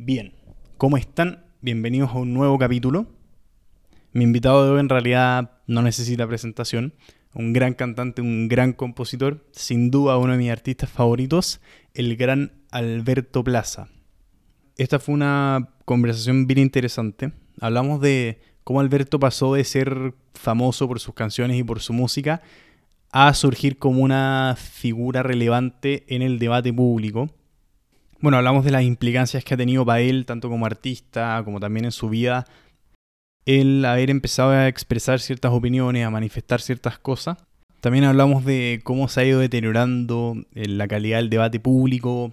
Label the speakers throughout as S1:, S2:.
S1: Bien, ¿cómo están? Bienvenidos a un nuevo capítulo. Mi invitado de hoy en realidad no necesita presentación. Un gran cantante, un gran compositor, sin duda uno de mis artistas favoritos, el gran Alberto Plaza. Esta fue una conversación bien interesante. Hablamos de cómo Alberto pasó de ser famoso por sus canciones y por su música a surgir como una figura relevante en el debate público. Bueno, hablamos de las implicancias que ha tenido para él, tanto como artista, como también en su vida, el haber empezado a expresar ciertas opiniones, a manifestar ciertas cosas. También hablamos de cómo se ha ido deteriorando eh, la calidad del debate público.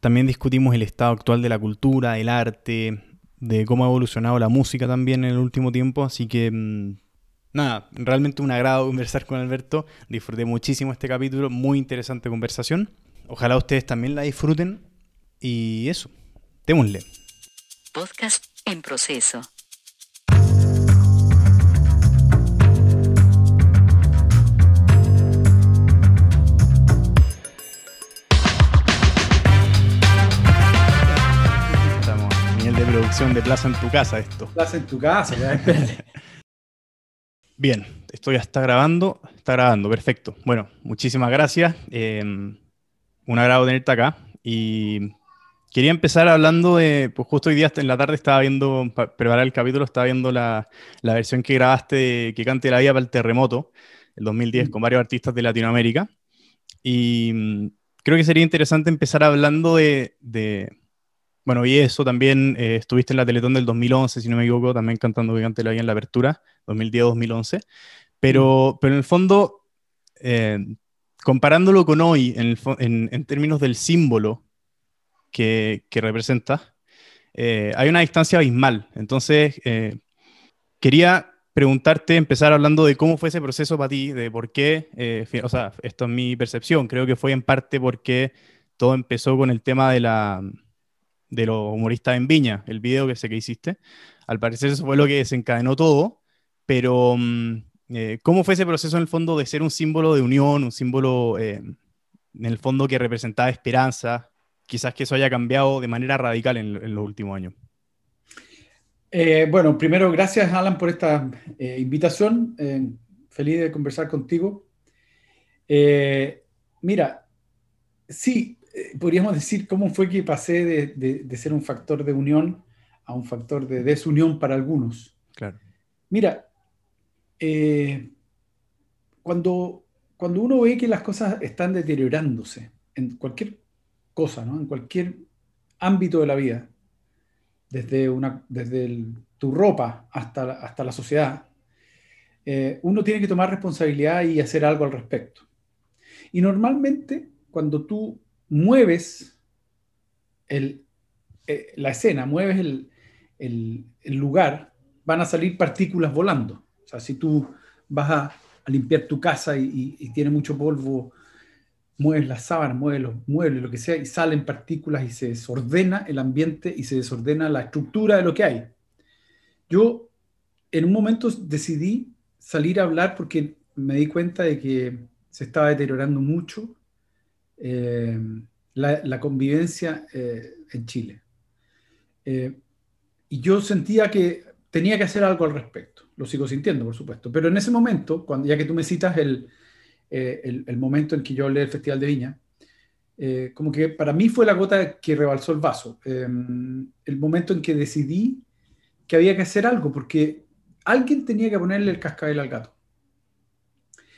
S1: También discutimos el estado actual de la cultura, el arte, de cómo ha evolucionado la música también en el último tiempo. Así que, mm, nada, realmente un agrado conversar con Alberto. Disfruté muchísimo este capítulo, muy interesante conversación. Ojalá ustedes también la disfruten. Y eso, démosle.
S2: Podcast en proceso.
S1: Estamos a nivel de producción de Plaza en tu casa esto.
S3: Plaza en tu casa, ya, espérate.
S1: Bien, esto ya está grabando, está grabando, perfecto. Bueno, muchísimas gracias. eh, un agrado tenerte acá. Y quería empezar hablando de, pues justo hoy día en la tarde estaba viendo, para preparar el capítulo, estaba viendo la, la versión que grabaste de Que cante la vida para el terremoto, el 2010, con varios artistas de Latinoamérica. Y mm, creo que sería interesante empezar hablando de, de- bueno, y eso también, eh, estuviste en la Teletón del 2011, si no me equivoco, también cantando Que cante la vida en la apertura, 2010-2011. Pero, pero en el fondo, eh, comparándolo con hoy, en, el en- en términos del símbolo que, representa, eh, hay una distancia abismal. Entonces, eh, quería preguntarte, empezar hablando de cómo fue ese proceso para ti, de por qué, eh, o sea, esto es mi percepción, creo que fue en parte porque todo empezó con el tema de la de los humoristas en Viña, el video que sé que hiciste. Al parecer eso fue lo que desencadenó todo, pero mm, eh, ¿cómo fue ese proceso en el fondo de ser un símbolo de unión, un símbolo en el fondo que representaba esperanza? Quizás que eso haya cambiado de manera radical en, en los últimos años.
S3: Eh, bueno, primero, gracias Alan por esta eh, invitación. Eh, feliz de conversar contigo. Mira, sí, podríamos decir cómo fue que pasé de, de- de ser un factor de unión a un factor de desunión para algunos.
S1: Claro.
S3: Mira, cuando, cuando uno ve que las cosas están deteriorándose en cualquier cosa, ¿no? En cualquier ámbito de la vida, desde, una, desde tu ropa hasta, la- hasta la sociedad, eh, uno tiene que tomar responsabilidad y hacer algo al respecto. Y normalmente, cuando tú mueves el, eh, la escena, mueves el, el- lugar, van a salir partículas volando. O sea, si tú vas a, a limpiar tu casa y, y- y tiene mucho polvo, mueves las sábanas, mueves los muebles, lo que sea, y salen partículas y se desordena el ambiente y se desordena la estructura de lo que hay. Yo en un momento decidí salir a hablar porque me di cuenta de que se estaba deteriorando mucho eh, la, convivencia eh, en Chile. Eh, y yo sentía que tenía que hacer algo al respecto. Lo sigo sintiendo, por supuesto. Pero en ese momento, cuando, ya que tú me citas el, eh, el, el momento en que yo hablé del Festival de Viña, eh, como que para mí fue la gota que rebalsó el vaso. Eh, el momento en que decidí que había que hacer algo, porque alguien tenía que ponerle el cascabel al gato.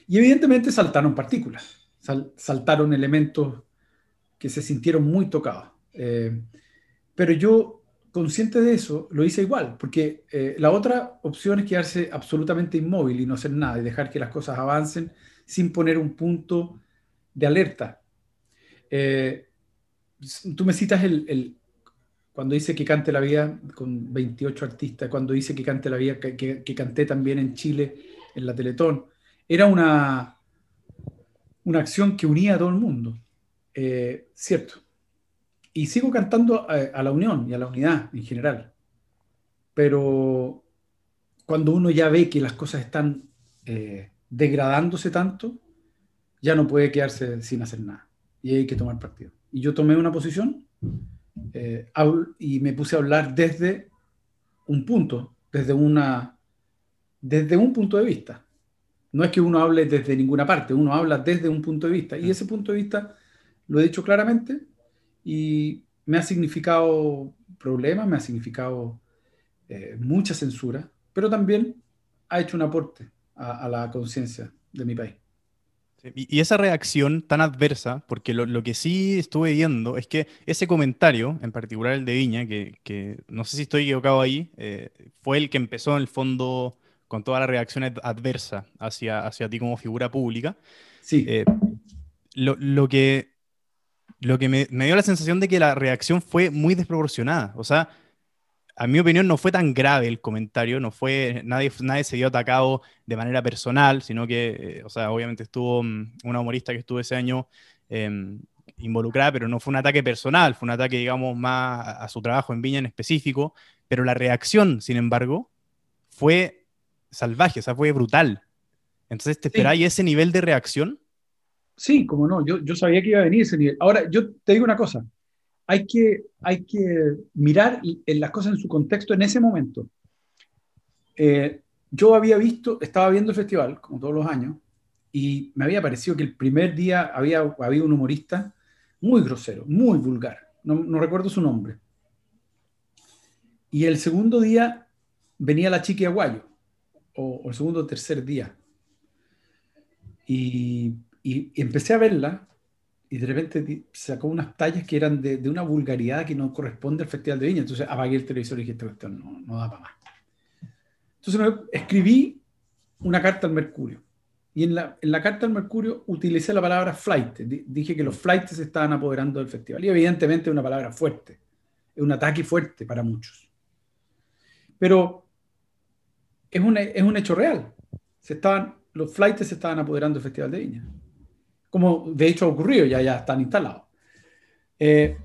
S3: Y evidentemente saltaron partículas, sal- saltaron elementos que se sintieron muy tocados. Eh, pero yo, consciente de eso, lo hice igual, porque eh, la otra opción es quedarse absolutamente inmóvil y no hacer nada y dejar que las cosas avancen sin poner un punto de alerta. Eh, tú me citas el, cuando dice que cante la vida con 28 artistas, cuando dice que cante la vida, que, canté también en Chile, en la Teletón, era una, una acción que unía a todo el mundo, Eh, cierto. Y sigo cantando a, a la unión y a la unidad en general. Pero cuando uno ya ve que las cosas están eh, degradándose tanto, ya no puede quedarse sin hacer nada. Y hay que tomar partido. Y yo tomé una posición eh, y me puse a hablar desde un punto, desde, una, desde un punto de vista. No es que uno hable desde ninguna parte, uno habla desde un punto de vista. Y ese punto de vista lo he dicho claramente y me ha significado problemas, me ha significado eh, mucha censura, pero también ha hecho un aporte a la conciencia de mi país.
S1: Y esa reacción tan adversa, porque lo, que sí estuve viendo es que ese comentario, en particular el de Viña, que, no sé si estoy equivocado ahí, eh, fue el que empezó en el fondo con toda la reacción adversa hacia, hacia ti como figura pública.
S3: Sí.
S1: Eh, lo, que, lo que me, me, dio la sensación de que la reacción fue muy desproporcionada. O sea, a mi opinión, no fue tan grave el comentario, no fue, nadie, nadie se vio atacado de manera personal, sino que, eh, o sea, obviamente estuvo mm, una humorista que estuvo ese año em, involucrada, pero no fue un ataque personal, fue un ataque, digamos, más a, su trabajo en Viña en específico, pero la reacción, sin embargo, fue salvaje, o sea, fue brutal. Entonces, ¿te esperáis ese nivel de reacción?
S3: Sí, como no, yo, yo sabía que iba a venir ese nivel. Ahora, yo te digo una cosa, hay que, hay que mirar las cosas en su contexto en ese momento. Eh, yo había visto, estaba viendo el festival, como todos los años, y me había parecido que el primer día había habido un humorista muy grosero, muy vulgar, no, recuerdo su nombre. Y el segundo día venía la chiqui aguayo, o, el segundo o tercer día. y, empecé a verla y de repente sacó unas tallas que eran de, una vulgaridad que no corresponde al Festival de Viña. Entonces apagué el televisor y dije, esta cuestión no, da para más. Entonces me escribí una carta al Mercurio. Y en la, en la carta al Mercurio utilicé la palabra flight. Dije que los flights se estaban apoderando del festival. Y evidentemente es una palabra fuerte. Es un ataque fuerte para muchos. Pero es un, es un hecho real. Se estaban, los flights se estaban apoderando del Festival de Viña como de hecho ha ocurrido, ya, ya están instalados. Eh,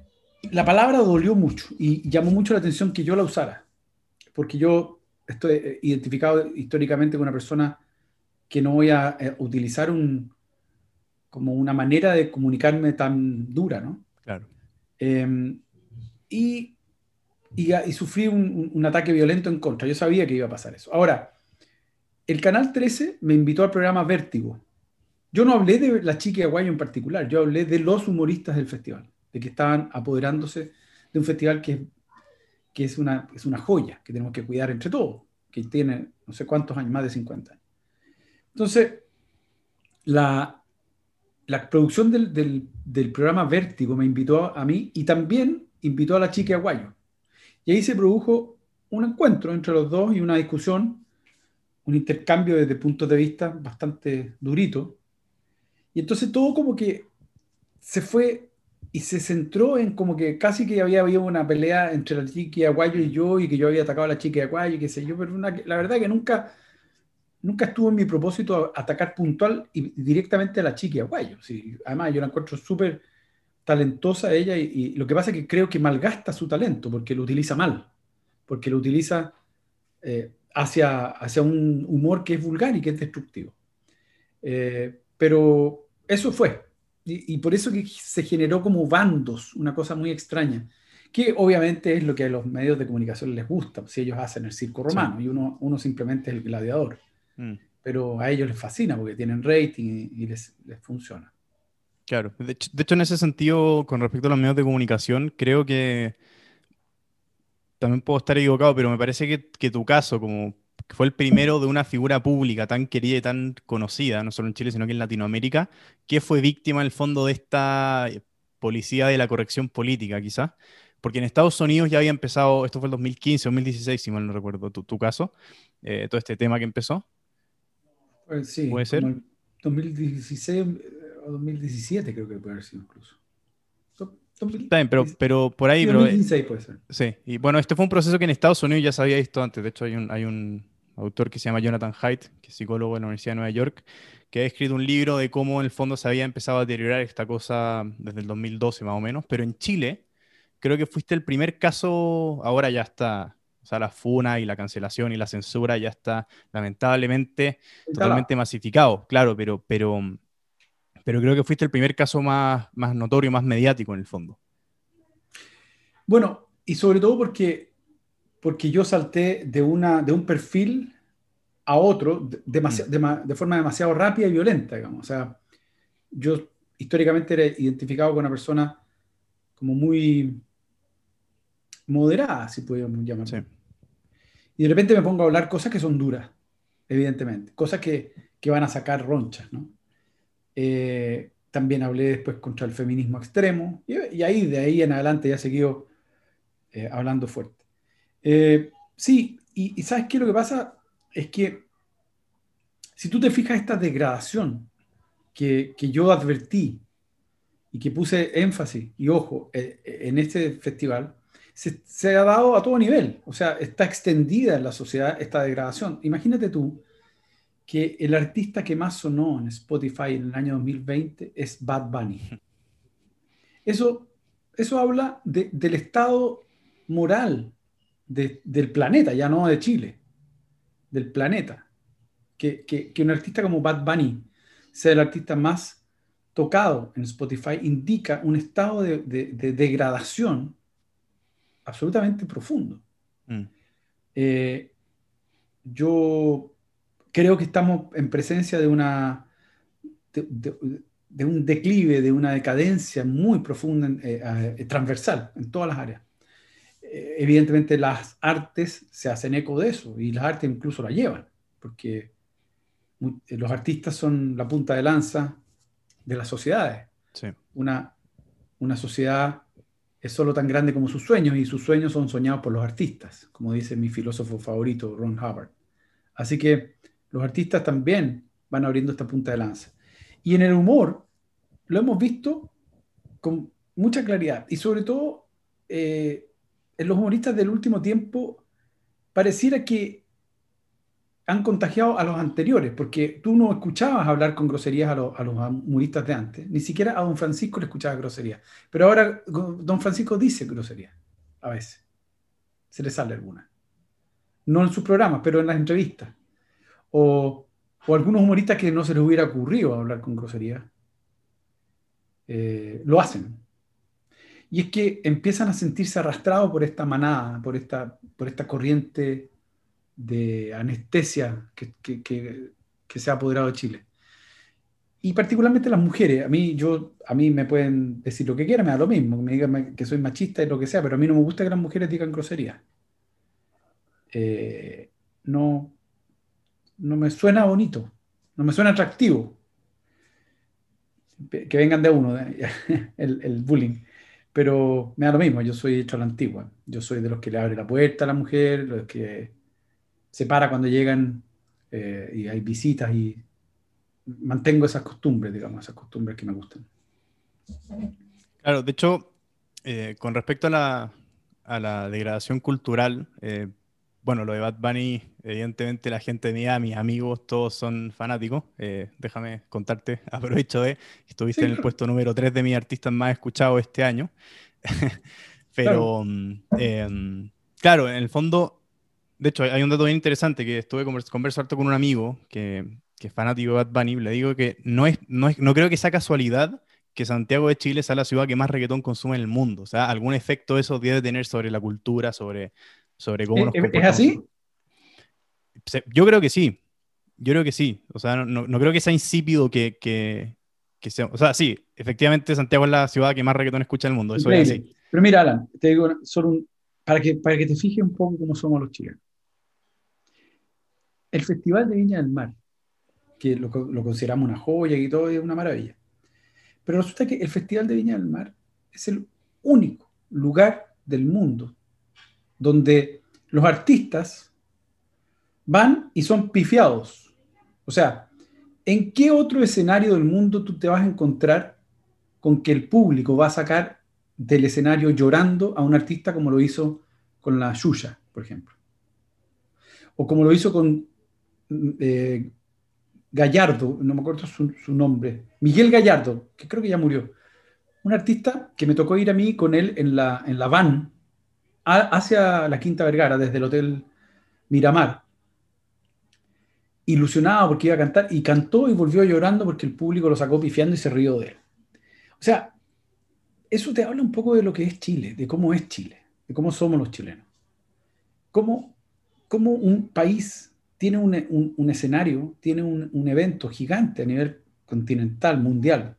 S3: la palabra dolió mucho y llamó mucho la atención que yo la usara, porque yo estoy eh, identificado históricamente con una persona que no voy a eh, utilizar un, como una manera de comunicarme tan dura, ¿no?
S1: Claro.
S3: Em, y, y, sufrí un, un, ataque violento en contra. Yo sabía que iba a pasar eso. Ahora, el Canal 13 me invitó al programa Vértigo, yo no hablé de la chica Aguayo en particular, yo hablé de los humoristas del festival, de que estaban apoderándose de un festival que, que es, una, es una joya, que tenemos que cuidar entre todos, que tiene no sé cuántos años, más de 50 años. Entonces, la, la producción del, del, del, programa Vértigo me invitó a mí y también invitó a la chica Aguayo. Y ahí se produjo un encuentro entre los dos y una discusión, un intercambio desde puntos de vista bastante durito, y entonces todo como que se fue y se centró en como que casi que había habido una pelea entre la chica Aguayo y yo y que yo había atacado a la chica Aguayo y qué sé yo, pero la verdad que nunca, nunca estuvo en mi propósito atacar puntual y directamente a la chica Aguayo. Sí, además yo la encuentro súper talentosa ella y, lo que pasa es que creo que malgasta su talento porque lo utiliza mal, porque lo utiliza eh, hacia, hacia un humor que es vulgar y que es destructivo. Eh, pero eso fue. Y, por eso que se generó como bandos, una cosa muy extraña, que obviamente es lo que a los medios de comunicación les gusta, si ellos hacen el circo romano y uno, uno simplemente es el gladiador. Mm. Pero a ellos les fascina porque tienen rating y, les, les, funciona.
S1: Claro, de hecho, de hecho, en ese sentido, con respecto a los medios de comunicación, creo que también puedo estar equivocado, pero me parece que, que tu caso, como fue el primero de una figura pública tan querida y tan conocida, no solo en Chile, sino que en Latinoamérica, que fue víctima en el fondo de esta eh, policía de la corrección política, quizás. Porque en Estados Unidos ya había empezado, esto fue el 2015, 2016, si mal no recuerdo tu, tu caso, eh, todo este tema que empezó.
S3: Pues sí, puede ser. 2016 o 2017 creo que puede haber sido incluso.
S1: Está bien, pero, pero por ahí... 2016 puede ser. Sí, y bueno, este fue un proceso que en Estados Unidos ya se había visto antes. De hecho, hay un, hay un autor que se llama Jonathan Haidt, que es psicólogo de la Universidad de Nueva York, que ha escrito un libro de cómo en el fondo se había empezado a deteriorar esta cosa desde el 2012 más o menos, pero en Chile creo que fuiste el primer caso, ahora ya está, o sea, la funa y la cancelación y la censura ya está lamentablemente totalmente masificado, claro, pero, pero, pero creo que fuiste el primer caso más, más notorio, más mediático en el fondo.
S3: Bueno, y sobre todo porque, porque yo salté de, una, de un perfil a otro de, mm. de, forma demasiado rápida y violenta, digamos. O sea, yo históricamente era identificado con una persona como muy moderada, si podríamos llamarlo. Y de repente me pongo a hablar cosas que son duras, evidentemente, cosas que, que van a sacar ronchas, ¿no? Eh, también hablé después contra el feminismo extremo, y, ahí, de ahí en adelante ya he seguido eh, hablando fuerte. Eh, sí, y, y, ¿sabes qué? Lo que pasa es que si tú te fijas esta degradación que, que yo advertí y que puse énfasis y ojo en este festival, se, se, ha dado a todo nivel, o sea, está extendida en la sociedad esta degradación. Imagínate tú que el artista que más sonó en Spotify en el año 2020 es Bad Bunny. Eso, eso habla del estado moral del planeta, ya no de Chile, del planeta. Que, que, un artista como Bad Bunny sea el artista más tocado en Spotify indica un estado de, degradación absolutamente profundo. Mm. Eh, yo creo que estamos en presencia de una de, un declive, de una decadencia muy profunda, eh, eh, transversal en todas las áreas. Eh, evidentemente las artes se hacen eco de eso y las artes incluso la llevan, porque los artistas son la punta de lanza de las sociedades. Una, una sociedad es solo tan grande como sus sueños y sus sueños son soñados por los artistas, como dice mi filósofo favorito, Ron Hubbard. Así que los artistas también van abriendo esta punta de lanza. Y en el humor lo hemos visto con mucha claridad. Y sobre todo eh, en los humoristas del último tiempo pareciera que han contagiado a los anteriores, porque tú no escuchabas hablar con groserías a, a los humoristas de antes, ni siquiera a don Francisco le escuchabas groserías. Pero ahora don Francisco dice groserías, a veces. Se le sale alguna. No en sus programas, pero en las entrevistas o, algunos humoristas que no se les hubiera ocurrido hablar con grosería, eh, lo hacen. Y es que empiezan a sentirse arrastrados por esta manada, por esta, por esta corriente de anestesia que, se ha apoderado de Chile. Y particularmente las mujeres. A mí, yo, a mí me pueden decir lo que quieran, me da lo mismo, me digan que soy machista y lo que sea, pero a mí no me gusta que las mujeres digan grosería. Eh, no, no me suena bonito, no me suena atractivo. Que vengan de uno, el, bullying. Pero me da lo mismo, yo soy hecho a la antigua. Yo soy de los que le abre la puerta a la mujer, los que se para cuando llegan eh, y hay visitas y mantengo esas costumbres, digamos, esas costumbres que me gustan.
S1: Claro, de hecho, eh, con respecto a la, a la degradación cultural, eh, bueno, lo de Bad Bunny, evidentemente la gente mía, mis amigos, todos son fanáticos. Eh, déjame contarte, aprovecho de, estuviste en el puesto número 3 de mis artistas más escuchados este año. Pero, claro. Em, claro, en el fondo, de hecho, hay un dato bien interesante que estuve conversando con un amigo que, que, es fanático de Bad Bunny. Le digo que no, es, no, es, no creo que sea casualidad que Santiago de Chile sea la ciudad que más reggaetón consume en el mundo. O sea, algún efecto eso debe tener sobre la cultura, sobre, sobre cómo nos
S3: ¿Es así?
S1: Yo creo que sí. Yo creo que sí. O sea, no, no creo que sea insípido que, que, que, sea. O sea, sí, efectivamente Santiago es la ciudad que más reggaetón escucha en el mundo. Eso es así.
S3: Pero mira, Alan, te digo solo un, para, que, para que te fijes un poco cómo somos los chilenos. El Festival de Viña del Mar, que lo, lo consideramos una joya y todo, es una maravilla. Pero resulta que el Festival de Viña del Mar es el único lugar del mundo donde los artistas van y son pifiados. O sea, ¿en qué otro escenario del mundo tú te vas a encontrar con que el público va a sacar del escenario llorando a un artista como lo hizo con la Yuya, por ejemplo? O como lo hizo con eh, Gallardo, no me acuerdo su, su, nombre, Miguel Gallardo, que creo que ya murió. Un artista que me tocó ir a mí con él en la, en la van hacia la Quinta Vergara, desde el Hotel Miramar, ilusionado porque iba a cantar, y cantó y volvió llorando porque el público lo sacó pifiando y se rió de él. O sea, eso te habla un poco de lo que es Chile, de cómo es Chile, de cómo somos los chilenos. Cómo, cómo un país tiene un, un, escenario, tiene un, un, evento gigante a nivel continental, mundial,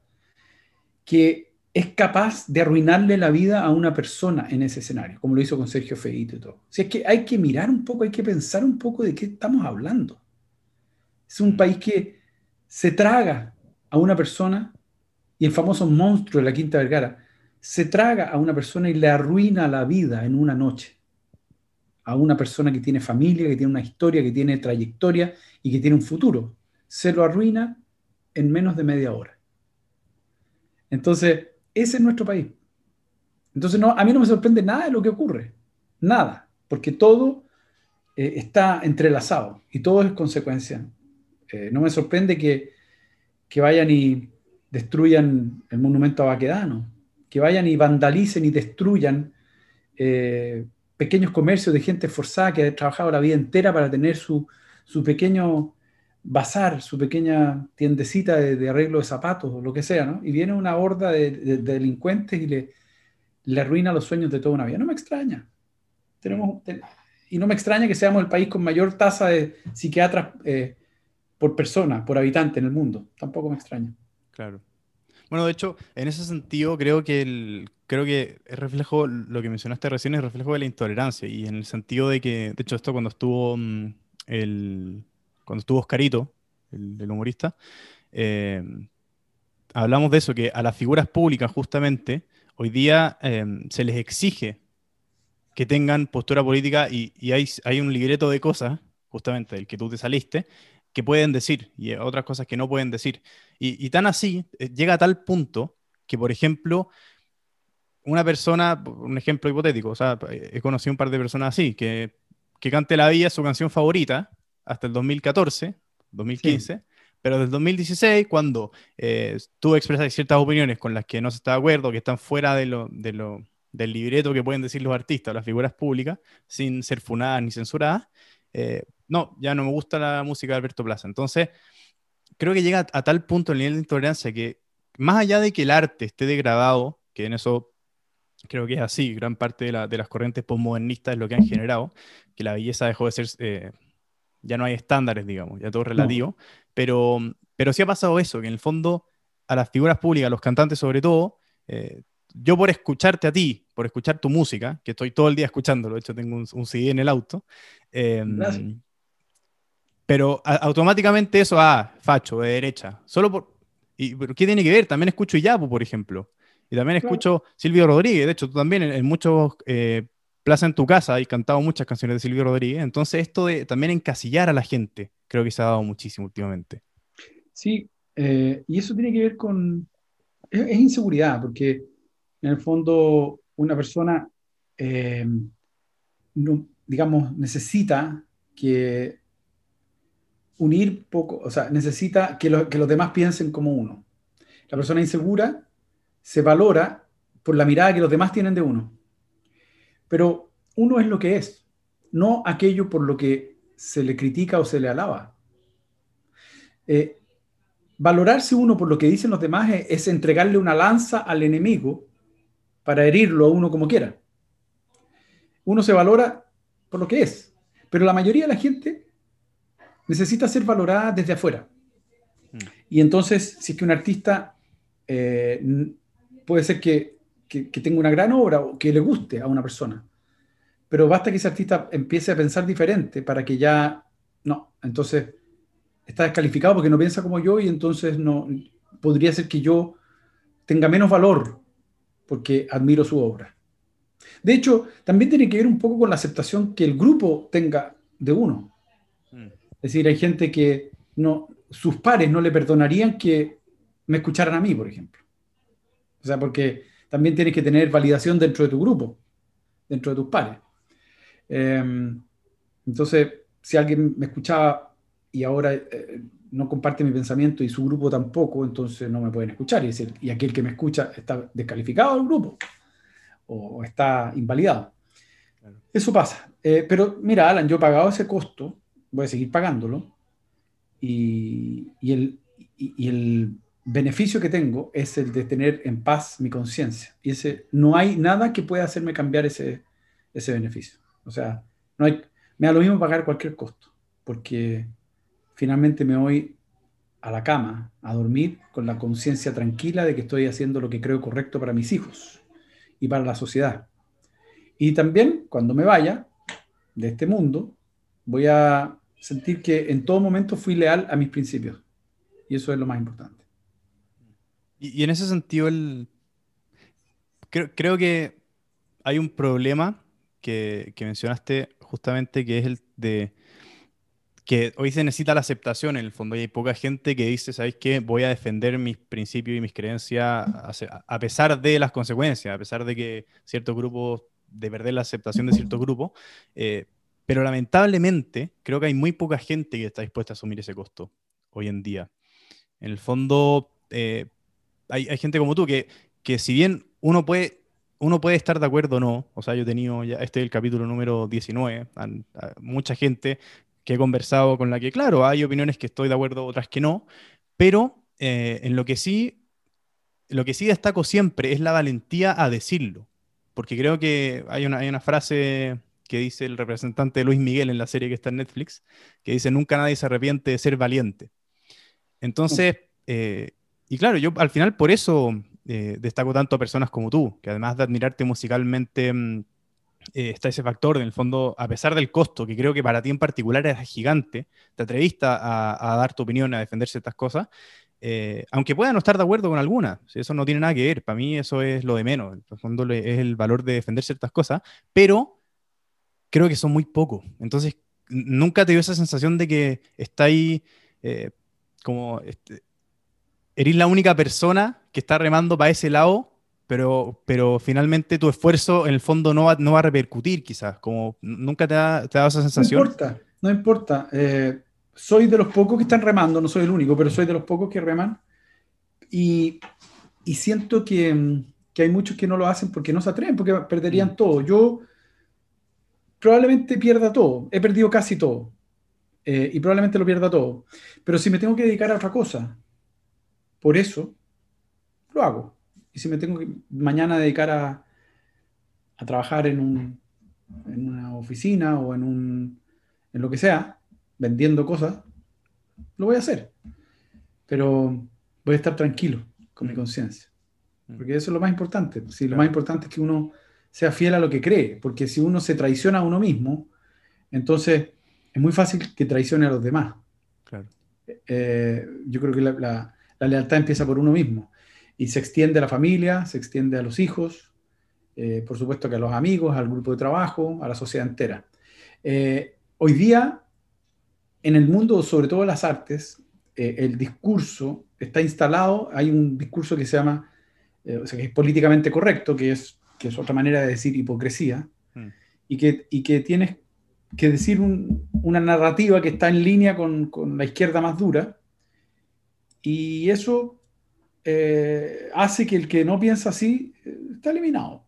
S3: que es capaz de arruinarle la vida a una persona en ese escenario, como lo hizo con Sergio Feito y todo. O sea, es que hay que mirar un poco, hay que pensar un poco de qué estamos hablando. Es un país que se traga a una persona, y el famoso monstruo de la Quinta Vergara, se traga a una persona y le arruina la vida en una noche. A una persona que tiene familia, que tiene una historia, que tiene trayectoria y que tiene un futuro. Se lo arruina en menos de media hora. Entonces, ese es nuestro país. Entonces, no, a mí no me sorprende nada de lo que ocurre. Nada. Porque todo eh, está entrelazado y todo es consecuencia. Eh, no me sorprende que, que, vayan y destruyan el monumento a Baquedano, que vayan y vandalicen y destruyan eh, pequeños comercios de gente forzada que ha trabajado la vida entera para tener su, su pequeño bazar, su pequeña tiendecita de, arreglo de zapatos o lo que sea, ¿no? Y viene una horda de, delincuentes y le, le, arruina los sueños de toda una vida. No me extraña. Tenemos, y no me extraña que seamos el país con mayor tasa de psiquiatras eh, por persona, por habitante en el mundo. Tampoco me extraña.
S1: Claro. Bueno, de hecho, en ese sentido, creo que el, creo que es reflejo, lo que mencionaste recién es reflejo de la intolerancia. Y en el sentido de que, de hecho, esto cuando estuvo mm, el cuando estuvo Oscarito, el, humorista, eh, hablamos de eso, que a las figuras públicas justamente hoy día eh, se les exige que tengan postura política y, hay, hay, un libreto de cosas, justamente del que tú te saliste, que pueden decir y otras cosas que no pueden decir. Y, tan así, eh, llega a tal punto que, por ejemplo, una persona, un ejemplo hipotético, o sea, he conocido un par de personas así, que, que cante La Villa su canción favorita, hasta el 2014, 2015, pero desde el 2016, cuando eh, tú expresas ciertas opiniones con las que no se está de acuerdo, que están fuera de lo, de lo, del libreto que pueden decir los artistas o las figuras públicas, sin ser funadas ni censuradas, eh, no, ya no me gusta la música de Alberto Plaza. Entonces, creo que llega a, tal punto el nivel de intolerancia que, más allá de que el arte esté degradado, que en eso creo que es así, gran parte de, las corrientes postmodernistas es lo que han generado, que la belleza dejó de ser eh, ya no hay estándares, digamos, ya todo es relativo, pero, pero sí ha pasado eso, que en el fondo a las figuras públicas, a los cantantes sobre todo, eh, yo por escucharte a ti, por escuchar tu música, que estoy todo el día escuchándolo, de hecho tengo un, CD en el auto, em, pero automáticamente eso, ah, facho, de derecha, solo por... ¿Y ¿Qué tiene que ver? También escucho Iyapu, por ejemplo. Y también escucho Silvio Rodríguez, de hecho tú también en, muchos eh, Plaza en tu casa y cantado muchas canciones de Silvio Rodríguez. Entonces, esto de también encasillar a la gente, creo que se ha dado muchísimo últimamente.
S3: Sí, eh, y eso tiene que ver con. Es, inseguridad, porque en el fondo una persona, eh, digamos, necesita que unir poco, o sea, necesita que, que los demás piensen como uno. La persona insegura se valora por la mirada que los demás tienen de uno. Pero uno es lo que es, no aquello por lo que se le critica o se le alaba. Eh, valorarse uno por lo que dicen los demás es, entregarle una lanza al enemigo para herirlo a uno como quiera. Uno se valora por lo que es, pero la mayoría de la gente necesita ser valorada desde afuera. Mm. Y entonces, si es que un artista eh, puede ser que que, tenga una gran obra o que le guste a una persona. Pero basta que ese artista empiece a pensar diferente para que ya, no, entonces está descalificado porque no piensa como yo y entonces no, podría ser que yo tenga menos valor porque admiro su obra. De hecho, también tiene que ver un poco con la aceptación que el grupo tenga de uno. Mm. Es decir, hay gente que no, sus pares no le perdonarían que me escucharan a mí, por ejemplo. O sea, porque también tienes que tener validación dentro de tu grupo, dentro de tus pares. Em, entonces, si alguien me escuchaba y ahora eh, no comparte mi pensamiento y su grupo tampoco, entonces no me pueden escuchar. Y, y aquel que me escucha está descalificado del grupo o, está invalidado. Eso pasa. Eh, pero mira, Alan, yo he pagado ese costo, voy a seguir pagándolo. Y, y el, y el beneficio que tengo es el de tener en paz mi conciencia. Y ese, no hay nada que pueda hacerme cambiar ese, ese beneficio. O sea, no hay, me da lo mismo pagar cualquier costo, porque finalmente me voy a la cama, a dormir con la conciencia tranquila de que estoy haciendo lo que creo correcto para mis hijos y para la sociedad. Y también cuando me vaya de este mundo, voy a sentir que en todo momento fui leal a mis principios. Y eso es lo más importante.
S1: Y, en ese sentido, el... creo, que hay un problema que, mencionaste justamente, que es el de que hoy se necesita la aceptación en el fondo hay poca gente que dice, ¿sabéis qué? Voy a defender mis principios y mis creencias a pesar de las consecuencias, a pesar de que ciertos grupos, de perder la aceptación de ciertos grupos, eh, pero lamentablemente creo que hay muy poca gente que está dispuesta a asumir ese costo hoy en día. En el fondo, eh, hay, gente como tú que, que si bien uno puede uno puede estar de acuerdo o no, o sea, yo he tenido ya, este es el capítulo número 19, mucha gente que he conversado con la que, claro, hay opiniones que estoy de acuerdo, otras que no, pero eh, en lo que sí, lo que sí destaco siempre es la valentía a decirlo, porque creo que hay una, hay una frase que dice el representante de Luis Miguel en la serie que está en Netflix, que dice, nunca nadie se arrepiente de ser valiente. Entonces, eh, y claro, yo al final por eso eh, destaco tanto a personas como tú, que además de admirarte musicalmente... Mm, eh, está ese factor, en el fondo, a pesar del costo, que creo que para ti en particular era gigante, te atreviste a, dar tu opinión, a defender ciertas cosas, eh, aunque pueda no estar de acuerdo con alguna, eso no tiene nada que ver, para mí eso es lo de menos, en el fondo es el valor de defender ciertas cosas, pero creo que son muy pocos, entonces nunca te dio esa sensación de que está ahí como, este, eres la única persona que está remando para ese lado pero, pero finalmente tu esfuerzo en el fondo no va, no va a repercutir quizás, como nunca te ha, te dado esa sensación.
S3: No importa, no importa. Eh, soy de los pocos que están remando, no soy el único, pero soy de los pocos que reman y, y siento que, que, hay muchos que no lo hacen porque no se atreven, porque perderían mm. todo. Yo probablemente pierda todo, he perdido casi todo eh, y probablemente lo pierda todo, pero si me tengo que dedicar a otra cosa, por eso lo hago y si me tengo que mañana dedicar a, a trabajar en, un, en, una oficina o en, un, en lo que sea, vendiendo cosas, lo voy a hacer. Pero voy a estar tranquilo con mi mm. conciencia. Mm. Porque eso es lo más importante. Si lo más importante es que uno sea fiel a lo que cree, porque si uno se traiciona a uno mismo, entonces es muy fácil que traicione a los demás. Claro. Eh, yo creo que la, la, lealtad empieza por uno mismo y se extiende a la familia, se extiende a los hijos, eh, por supuesto que a los amigos, al grupo de trabajo, a la sociedad entera. Eh, hoy día, en el mundo, sobre todo en las artes, eh, el discurso está instalado, hay un discurso que se llama, o sea, que es políticamente correcto, que es, que es otra manera de decir hipocresía, mm. y, que, y que tienes que decir una narrativa que está en línea con, con la izquierda más dura, y eso eh, hace que el que no piensa así eh, está eliminado,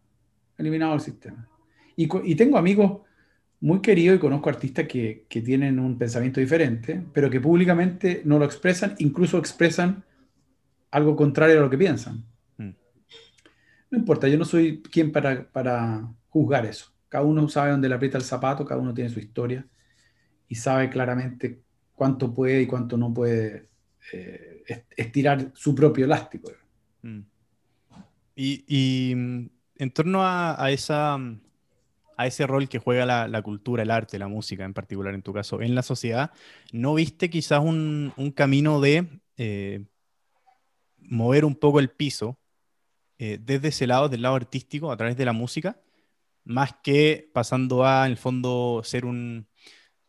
S3: eliminado del sistema. Y, tengo amigos muy queridos y conozco artistas que, que, tienen un pensamiento diferente, pero que públicamente no lo expresan, incluso expresan algo contrario a lo que piensan. Mm. No importa, yo no soy quien para, para juzgar eso. Cada uno sabe dónde le aprieta el zapato, cada uno tiene su historia y sabe claramente cuánto puede y cuánto no puede eh, estirar su propio elástico. Mm.
S1: Y, mm, en torno a, esa, mm, a ese rol que juega la, cultura, el arte, la música en particular en tu caso, en la sociedad, ¿no viste quizás un, camino de eh, mover un poco el piso eh, desde ese lado, del lado artístico, a través de la música, más que pasando a, en el fondo, ser, un,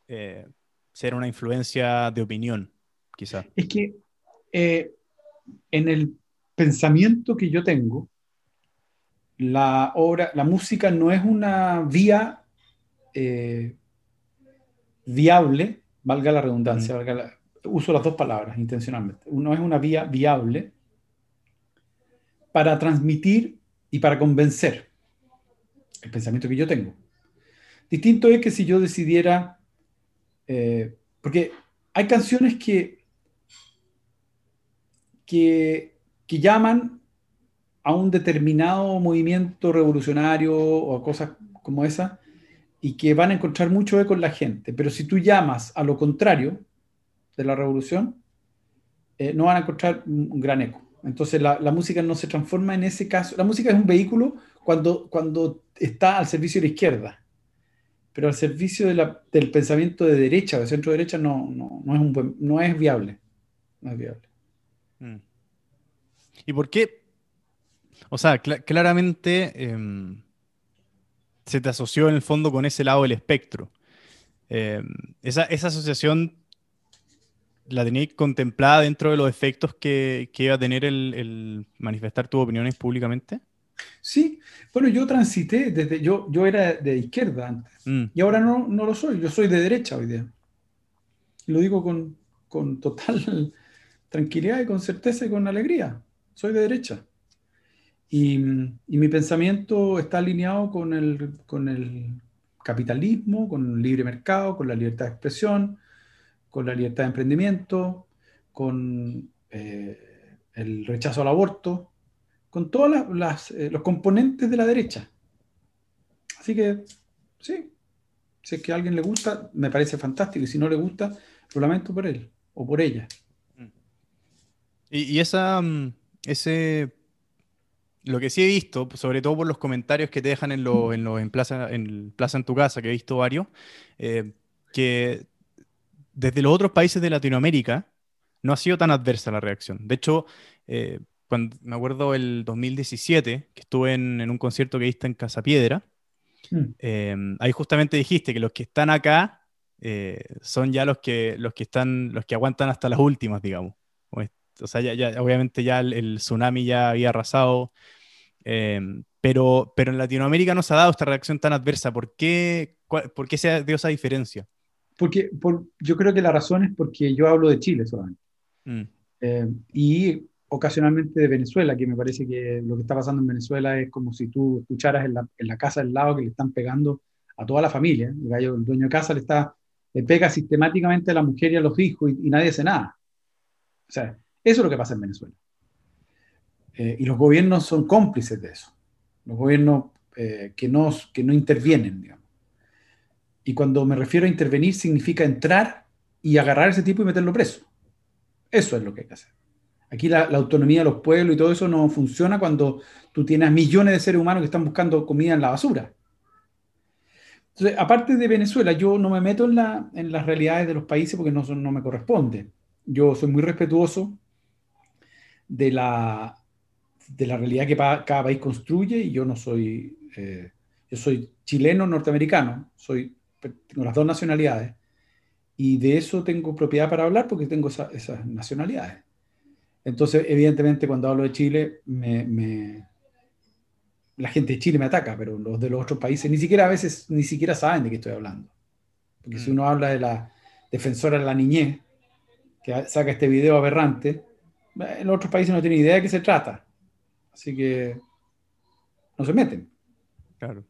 S1: ser una influencia de opinión, quizás?
S3: Es que eh, en el pensamiento que yo tengo, la obra, la música no es una vía eh, viable, valga la redundancia, uso las dos palabras intencionalmente, no es una vía viable para transmitir y para convencer el pensamiento que yo tengo. Distinto es que si yo decidiera, eh, porque hay canciones que que, que llaman a un determinado movimiento revolucionario o a cosas como esa y que van a encontrar mucho eco en la gente. Pero si tú llamas a lo contrario de la revolución, eh, no van a encontrar un gran eco. Entonces la, la, música no se transforma en ese caso. La música es un vehículo cuando, cuando está al servicio de la izquierda, pero al servicio del pensamiento de derecha de centro derecha no, no, no es, un no es viable. No es viable.
S1: ¿Y por qué? O sea, cl claramente eh, se te asoció en el fondo con ese lado del espectro. Eh, esa, esa, asociación la tenías contemplada dentro de los efectos que, que iba a tener el, el, manifestar tus opiniones públicamente?
S3: Sí, bueno, yo transité desde, yo, yo era de izquierda antes mm. y ahora no, no, lo soy, yo soy de derecha hoy día. Lo digo con, con total tranquilidad y con certeza y con alegría. Soy de derecha. Y, mi pensamiento está alineado con el, con el capitalismo, con el libre mercado, con la libertad de expresión, con la libertad de emprendimiento, con eh, el rechazo al aborto, con todos eh, los componentes de la derecha. Así que, sí, si es que a alguien le gusta, me parece fantástico, y si no le gusta, lo lamento por él o por ella.
S1: Y, y esa, mm, ese lo que sí he visto, sobre todo por los comentarios que te dejan en, lo, en, lo, en, Plaza, en Plaza en tu casa, que he visto varios, eh, que desde los otros países de Latinoamérica no ha sido tan adversa la reacción. De hecho, eh, cuando, me acuerdo el 2017, que estuve en, en un concierto que viste en Casa Piedra, mm. eh, ahí justamente dijiste que los que están acá eh, son ya los que, los que están, los que aguantan hasta las últimas, digamos. O sea, ya, ya, obviamente ya el, el, tsunami ya había arrasado Em, pero, pero en Latinoamérica no se ha dado esta reacción tan adversa. ¿Por qué, por qué se dio esa diferencia?
S3: Porque por, yo creo que la razón es porque yo hablo de Chile solamente. Mm. Eh, y ocasionalmente de Venezuela, que me parece que lo que está pasando en Venezuela es como si tú escucharas en la, en la casa del lado que le están pegando a toda la familia. El, gallo, el dueño de casa le, está, le pega sistemáticamente a la mujer y a los hijos y, y nadie hace nada. O sea, eso es lo que pasa en Venezuela. Eh, y los gobiernos son cómplices de eso. Los gobiernos eh, que, no, que no intervienen, digamos. Y cuando me refiero a intervenir, significa entrar y agarrar a ese tipo y meterlo preso. Eso es lo que hay que hacer. Aquí la, autonomía de los pueblos y todo eso no funciona cuando tú tienes millones de seres humanos que están buscando comida en la basura. Entonces, aparte de Venezuela, yo no me meto en, la, en las realidades de los países porque no, no me corresponde. Yo soy muy respetuoso de la, de la realidad que cada país construye y yo no soy, eh, yo soy chileno norteamericano, soy, tengo las dos nacionalidades y de eso tengo propiedad para hablar porque tengo esa, esas nacionalidades. Entonces, evidentemente, cuando hablo de Chile, me, me, la gente de Chile me ataca, pero los de los otros países ni siquiera a veces ni siquiera saben de qué estoy hablando. Porque si mm. uno habla de la defensora de la niñez, que saca este video aberrante, los otros países no tienen idea de qué se trata. Así que no se meten.
S1: Claro.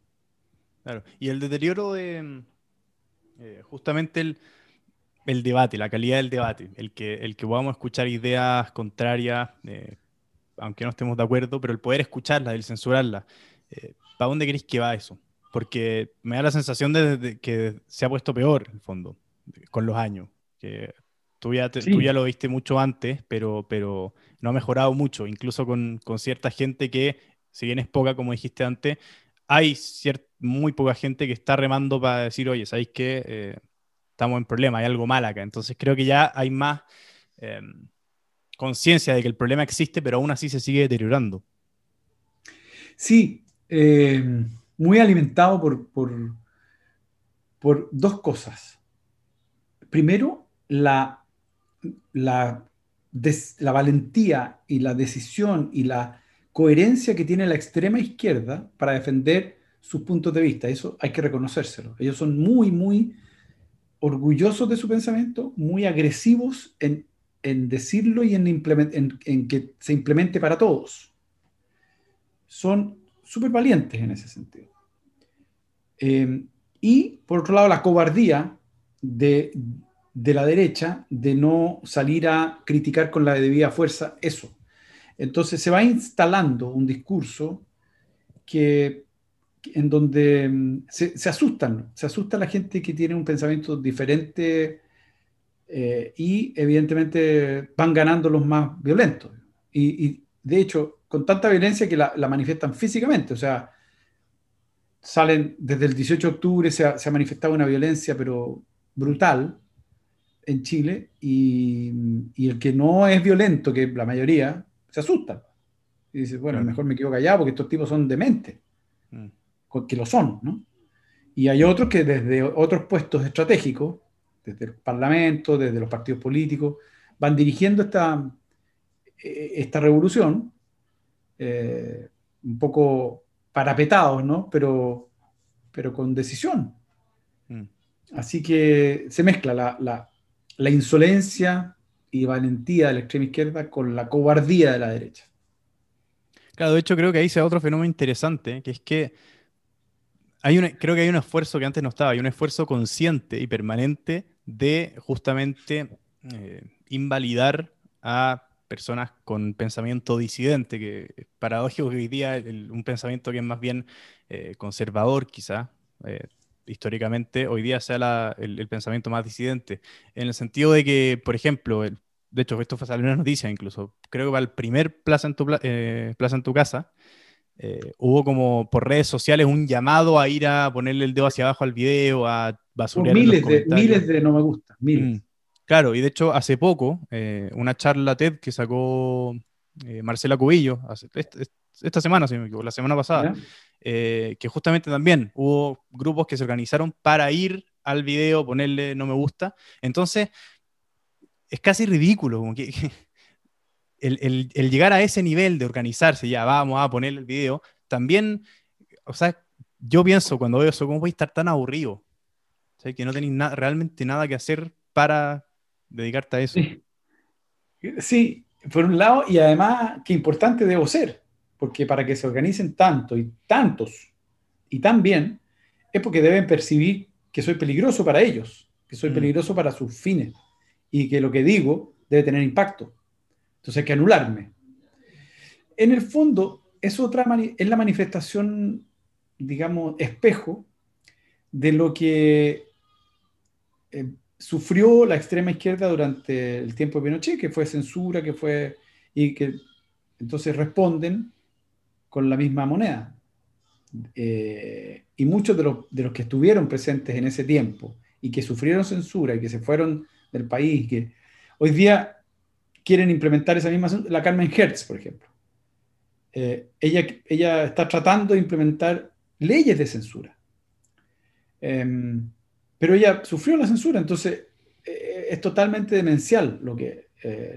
S1: Claro. Y el deterioro de eh, justamente el, el, debate, la calidad del debate, el que, el que podamos escuchar ideas contrarias, eh, aunque no estemos de acuerdo, pero el poder escucharlas, el censurarlas. Eh, ¿Para dónde crees que va eso? Porque me da la sensación de, de, que se ha puesto peor, en el fondo, con los años. Que Tú ya, te, sí. tú ya, lo viste mucho antes, pero, pero no ha mejorado mucho, incluso con, con, cierta gente que, si bien es poca, como dijiste antes, hay muy poca gente que está remando para decir, oye, ¿sabéis qué? Eh, estamos en problema, hay algo mal acá. Entonces creo que ya hay más eh, conciencia de que el problema existe, pero aún así se sigue deteriorando.
S3: Sí, eh, muy alimentado por, por, por dos cosas. Primero, la la, la valentía y la decisión y la coherencia que tiene la extrema izquierda para defender sus puntos de vista. Eso hay que reconocérselo. Ellos son muy, muy orgullosos de su pensamiento, muy agresivos en, en decirlo y en, que se implemente para todos. Son súper valientes en ese sentido. Eh, y por otro lado, la cobardía de, de la derecha de no salir a criticar con la debida fuerza eso. Entonces se va instalando un discurso que, en donde mm, se, asustan, se asusta la gente que tiene un pensamiento diferente eh, y evidentemente van ganando los más violentos. Y, de hecho, con tanta violencia que la, manifiestan físicamente, o sea, salen desde el 18 de octubre, se se ha manifestado una violencia, pero brutal, en Chile y, el que no es violento, que la mayoría, se asusta. Y dice, bueno, mejor me quedo callado porque estos tipos son dementes, mm. que lo son, ¿no? Y hay otros que desde otros puestos estratégicos, desde el Parlamento, desde los partidos políticos, van dirigiendo esta, eh, esta revolución, eh, un poco parapetados, ¿no? Pero, pero con decisión. Mm. Así que se mezcla la, la insolencia y valentía de la extrema izquierda con la cobardía de la derecha.
S1: Claro, de hecho creo que ahí se da otro fenómeno interesante, que es que hay creo que hay un esfuerzo que antes no estaba, hay un esfuerzo consciente y permanente de justamente eh, invalidar a personas con pensamiento disidente, que es paradójico que hoy día un pensamiento que es más bien eh, conservador quizá, eh, históricamente hoy día sea el, pensamiento más disidente, en el sentido de que, por ejemplo, de hecho esto fue una noticia incluso, creo que para el primer Plaza en tu, eh, plaza en tu casa, eh, hubo como por redes sociales un llamado a ir a ponerle el dedo hacia abajo al video, a basurear.
S3: Miles, de, miles de no me gusta, miles. Mm,
S1: claro, y de hecho hace poco, eh, una charla TED que sacó Marcela Cubillo, esta semana, si me equivoco, la semana pasada, eh, que justamente también hubo grupos que se organizaron para ir al video, ponerle no me gusta. Entonces, es casi ridículo, como que, el, llegar a ese nivel de organizarse, ya vamos a ponerle el video, también, o sea, yo pienso cuando veo eso, ¿cómo voy a estar tan aburrido? Que no tenéis realmente nada que hacer para dedicarte a eso.
S3: Sí. sí, por un lado, y además, qué importante debo ser porque para que se organicen tanto y tantos y tan bien, es porque deben percibir que soy peligroso para ellos, que soy mm. peligroso para sus fines y que lo que digo debe tener impacto. Entonces hay que anularme. En el fondo, es, otra es la manifestación, digamos, espejo de lo que eh, sufrió la extrema izquierda durante el tiempo de Pinochet, que fue censura, que fue... y que entonces responden con la misma moneda. Eh, y muchos de los, que estuvieron presentes en ese tiempo y que sufrieron censura y que se fueron del país, que hoy día quieren implementar esa misma la Carmen Hertz, por ejemplo. Eh, ella, ella está tratando de implementar leyes de censura. Em, pero ella sufrió la censura, entonces eh, es totalmente demencial lo que,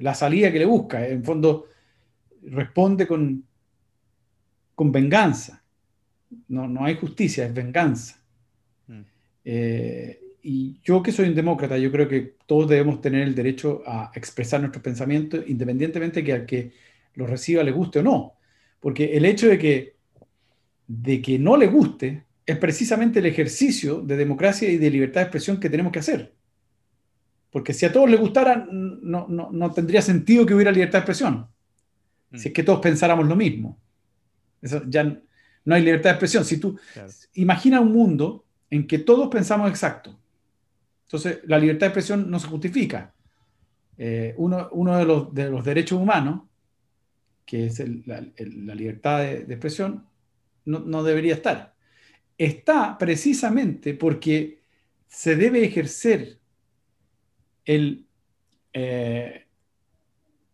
S3: la salida que le busca. En fondo, responde con, con venganza. No, no hay justicia, es venganza. Mm. Eh, y yo que soy un demócrata, yo creo que todos debemos tener el derecho a expresar nuestros pensamientos, independientemente de que al que lo reciba le guste o no. Porque el hecho de que, de que no le guste es precisamente el ejercicio de democracia y de libertad de expresión que tenemos que hacer. Porque si a todos les gustara, no, no, no tendría sentido que hubiera libertad de expresión. Si es que todos pensáramos lo mismo. Eso ya no hay libertad de expresión. Si tú imagina un mundo en que todos pensamos exacto, entonces la libertad de expresión no se justifica. Eh, uno, uno de, los, de, los, derechos humanos, que es la, libertad de, expresión, no, no, debería estar. Está precisamente porque se debe ejercer el, eh,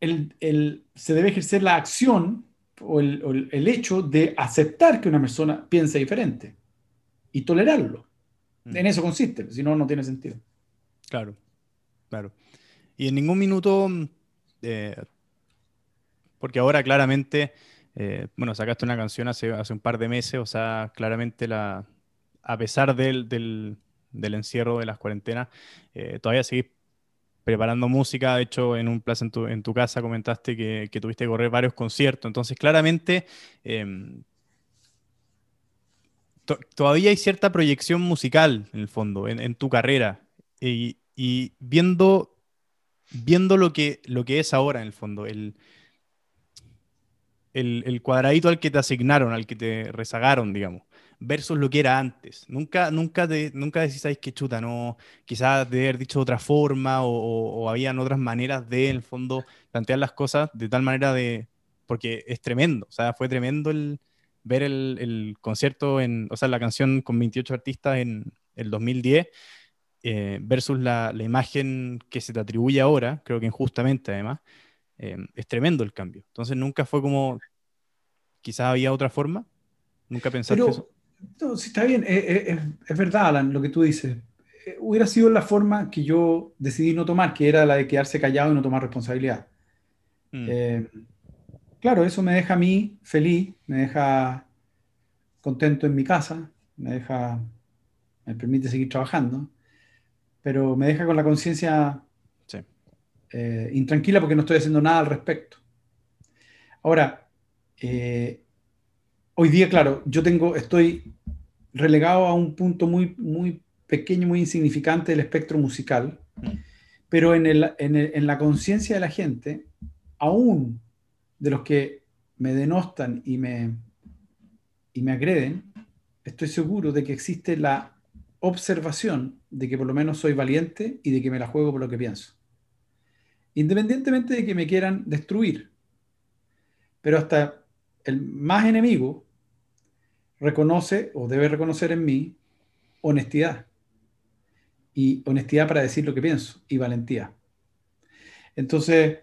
S3: el, el, se debe ejercer la acción o el, hecho de aceptar que una persona piense diferente y tolerarlo. Mm. En eso consiste, si no, no tiene sentido.
S1: Claro, claro. Y en ningún minuto, eh, porque ahora claramente, eh, bueno, sacaste una canción hace, hace un par de meses, o sea, claramente la, a pesar del, del, encierro de las cuarentenas, eh, todavía seguís preparando música. De hecho, en un plazo en tu, casa comentaste que, tuviste que correr varios conciertos. Entonces, claramente, em, todavía hay cierta proyección musical, en el fondo, en, tu carrera. Y, viendo, viendo lo, que, lo que es ahora en el fondo, el, el cuadradito al que te asignaron, al que te rezagaron, digamos versus lo que era antes. Nunca, nunca, de, nunca decís, ¿sabes qué chuta? No, quizás de haber dicho de otra forma o, o, habían otras maneras de, en el fondo, plantear las cosas de tal manera de, porque es tremendo, o sea, fue tremendo el ver el, el concierto, en, o sea, la canción con 28 artistas en el 2010. Eh, versus la, la, imagen que se te atribuye ahora, creo que injustamente además, eh, es tremendo el cambio. Entonces nunca fue como, quizás había otra forma, nunca pensaste
S3: Pero,
S1: eso.
S3: No, sí, está bien, es, es, es, verdad, Alan, lo que tú dices. Eh, hubiera sido la forma que yo decidí no tomar, que era la de quedarse callado y no tomar responsabilidad. Mm. Eh, claro, eso me deja a mí feliz, me deja contento en mi casa, me deja, me permite seguir trabajando, pero me deja con la conciencia
S1: sí.
S3: eh, intranquila porque no estoy haciendo nada al respecto. Ahora, eh, hoy día, claro, yo tengo, estoy relegado a un punto muy, muy pequeño, muy insignificante del espectro musical, mm. pero en, el, en, el, en la conciencia de la gente, aún de los que me denostan y me, y me agreden, estoy seguro de que existe la observación de que por lo menos soy valiente y de que me la juego por lo que pienso. Independientemente de que me quieran destruir. Pero hasta el más enemigo reconoce o debe reconocer en mí honestidad. Y honestidad para decir lo que pienso y valentía. Entonces,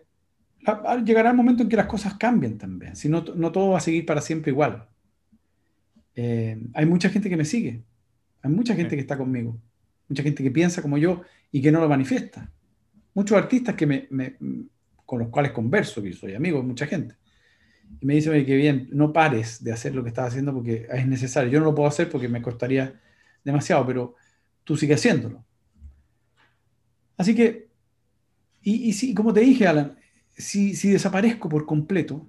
S3: llegará el momento en que las cosas cambien también. Si no, no todo va a seguir para siempre igual. Eh, hay mucha gente que me sigue. Hay mucha gente que está conmigo. Mucha gente que piensa como yo y que no lo manifiesta. Muchos artistas que me, me, con los cuales converso, que soy amigo de mucha gente y me dice, que bien, no pares de hacer lo que estás haciendo porque es necesario. Yo no lo puedo hacer porque me costaría demasiado, pero tú sigue haciéndolo. Así que, y, y si, como te dije, Alan, si, si desaparezco por completo,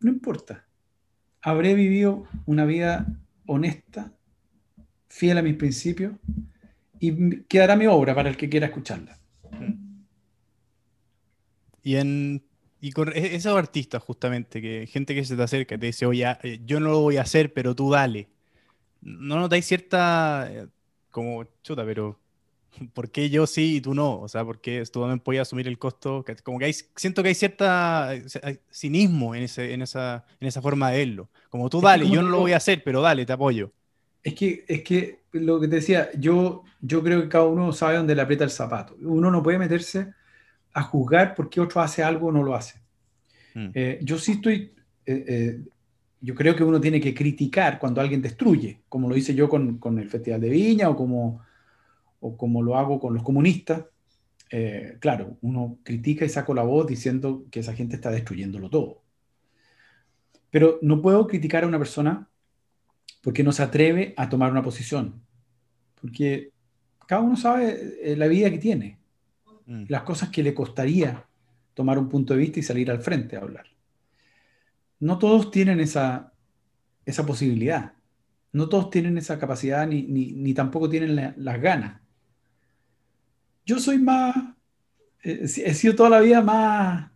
S3: no importa. Habré vivido una vida honesta, fiel a mis principios, y quedará mi obra para el que quiera escucharla.
S1: Y en y con e-, esos artistas, justamente, que gente que se te acerca y te dice, oye, eh, yo no lo voy a hacer, pero tú dale. ¿No notáis cierta, eh, como, chuta, pero ¿por qué yo sí y tú no? O sea, ¿por qué tú también puedes asumir el costo? Como que hay, siento que hay cierta hay cinismo en, ese, en, esa, en esa forma de verlo. Como tú dale, yo no lo voy a hacer, pero dale, te apoyo.
S3: Es que, es que lo que te decía, yo, yo creo que cada uno sabe dónde le aprieta el zapato. Uno no puede meterse a juzgar por qué otro hace algo o no lo hace. Mm. Eh, yo sí estoy, eh, eh, yo creo que uno tiene que criticar cuando alguien destruye, como lo hice yo con, con el Festival de Viña o como, o como lo hago con los comunistas. Claro, uno critica y saco la voz diciendo que esa gente está destruyéndolo todo. Pero no puedo criticar a una persona porque no se atreve a tomar una posición. Porque cada uno sabe la vida que tiene mm. las cosas que le costaría tomar un punto de vista y salir al frente a hablar. No todos tienen esa, esa posibilidad, no todos tienen esa capacidad ni, ni, ni tampoco tienen la, las ganas. Yo soy más, eh, he sido toda la vida más,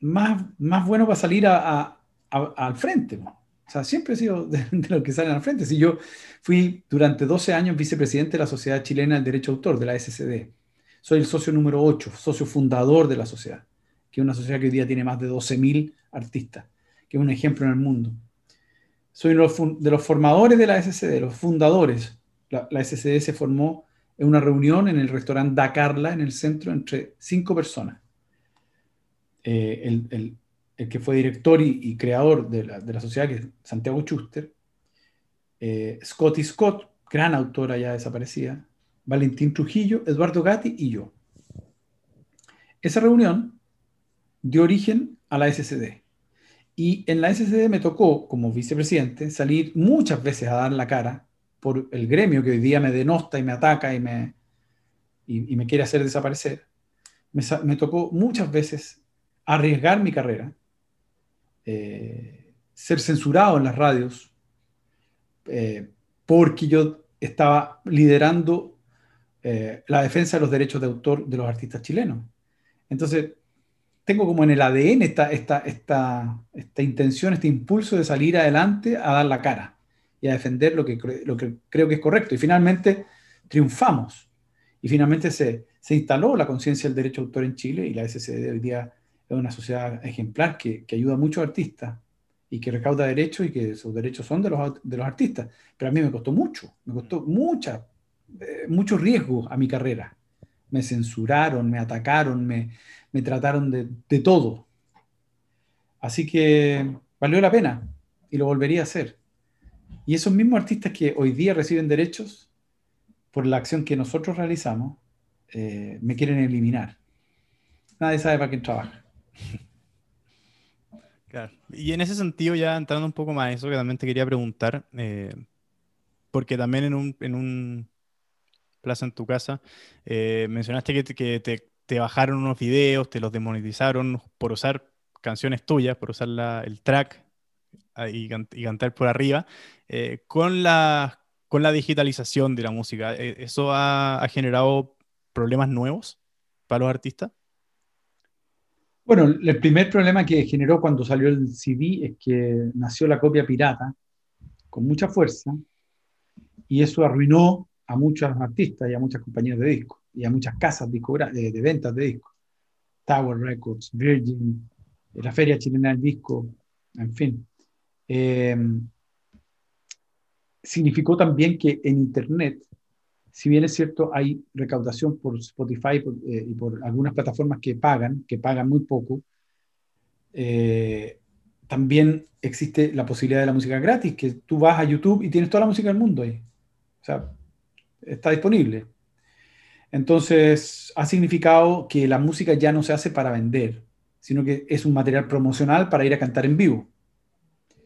S3: más, más bueno para salir a, a, al frente. O sea, siempre he sido de, los que salen al frente. Si yo fui durante 12 años vicepresidente de la Sociedad Chilena del Derecho Autor, de la SCD. Soy el socio número 8, socio fundador de la sociedad, que es una sociedad que hoy día tiene más de 12.000 artistas, que es un ejemplo en el mundo. Soy de los formadores de la SCD, los fundadores. La, la SCD se formó en una reunión en el restaurante Da Carla, en el centro, entre cinco personas. Eh, el, el que fue director y, creador de la, de la, sociedad, que es Santiago Schuster, eh, Scotty Scott, gran autora ya desaparecida, Valentín Trujillo, Eduardo Gatti y yo. Esa reunión dio origen a la SCD. Y en la SCD me tocó, como vicepresidente, salir muchas veces a dar la cara por el gremio que hoy día me denosta y me ataca y me, y, me quiere hacer desaparecer. Me, tocó muchas veces arriesgar mi carrera, eh, ser censurado en las radios, eh, porque yo estaba liderando eh, la defensa de los derechos de autor de los artistas chilenos. Entonces, tengo como en el ADN esta, esta, esta, esta intención, este impulso de salir adelante a dar la cara y a defender lo que, lo que creo que es correcto. Y finalmente triunfamos. Y finalmente se, se instaló la conciencia del derecho de autor en Chile y la SCD hoy día es una sociedad ejemplar que, que ayuda a muchos artistas y que recauda derechos y que sus derechos son de los, de los artistas. Pero a mí me costó mucho, me costó mucha, eh, mucho riesgo a mi carrera. Me censuraron, me atacaron, me, me trataron de, de todo. Así que valió la pena y lo volvería a hacer. Y esos mismos artistas que hoy día reciben derechos por la acción que nosotros realizamos, eh, me quieren eliminar. Nadie sabe para quién trabaja.
S1: Y en ese sentido, ya entrando un poco más a eso, que también te quería preguntar, eh, porque también en un, en un plaza en tu casa, eh, mencionaste que, que te, te, bajaron unos videos, te los demonetizaron por usar canciones tuyas, por usar el track ah, y, cantar por arriba, eh, con, la, con la digitalización de la música. ¿Eso ha, ha generado problemas nuevos para los artistas?
S3: Bueno, el primer problema que generó cuando salió el CD es que nació la copia pirata con mucha fuerza y eso arruinó a muchos artistas y a muchas compañías de discos y a muchas casas de, de ventas de discos. Tower Records, Virgin, la Feria Chilena del Disco, en fin. Eh, significó también que en Internet si bien es cierto, hay recaudación por Spotify eh, y por algunas plataformas que pagan, que pagan muy poco, eh, también existe la posibilidad de la música gratis, que tú vas a YouTube y tienes toda la música del mundo ahí. O sea, está disponible. Entonces, ha significado que la música ya no se hace para vender, sino que es un material promocional para ir a cantar en vivo.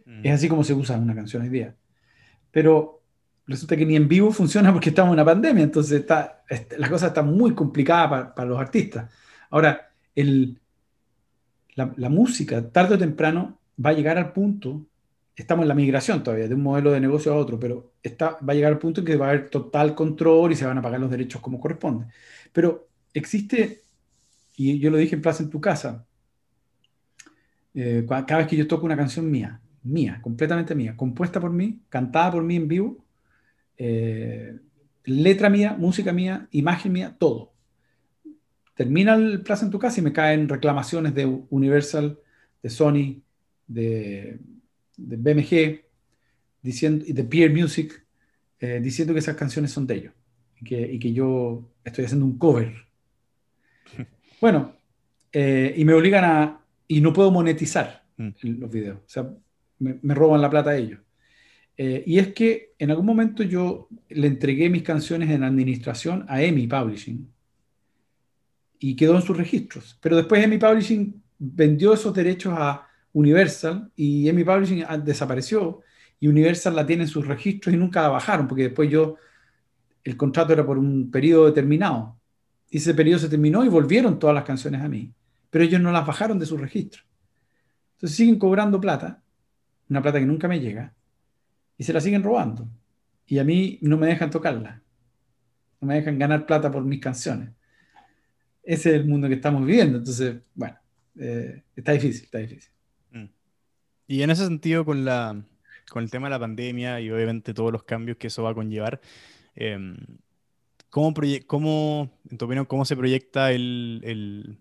S3: Mm. Es así como se usa una canción hoy día. Pero resulta que ni en vivo funciona porque estamos en una pandemia, entonces está, la cosa está muy complicada para, los artistas. Ahora, el, la, música, tarde o temprano, va a llegar al punto, estamos en la migración todavía, de un modelo de negocio a otro, pero está, va a llegar al punto en que va a haber total control y se van a pagar los derechos como corresponde. Pero existe, y yo lo dije en Plaza en tu casa, eh, cada vez que yo toco una canción mía, mía, completamente mía, compuesta por mí, cantada por mí en vivo, eh, letra mía, música mía, imagen mía, todo. Termina el plazo en tu casa y me caen reclamaciones de Universal, de Sony, de, BMG, diciendo, y de Peer Music, eh, diciendo que esas canciones son de ellos y que, yo estoy haciendo un cover. Bueno, eh, y me obligan a, y no puedo monetizar mm. los videos, o sea, me, me roban la plata a ellos. Eh, y es que en algún momento yo le entregué mis canciones en administración a EMI Publishing y quedó en sus registros. Pero después EMI Publishing vendió esos derechos a Universal y EMI Publishing ah, desapareció y Universal la tiene en sus registros y nunca la bajaron porque después yo, el contrato era por un periodo determinado. Y ese periodo se terminó y volvieron todas las canciones a mí. Pero ellos no las bajaron de sus registros. Entonces siguen cobrando plata, una plata que nunca me llega y se la siguen robando. Y a mí no me dejan tocarla. No me dejan ganar plata por mis canciones. Ese es el mundo que estamos viviendo. Entonces, bueno, eh, está difícil, está difícil. Mm.
S1: Y en ese sentido, con, la, con el tema de la pandemia y obviamente todos los cambios que eso va a conllevar, em, ¿cómo, cómo, en cómo se proyecta el, el,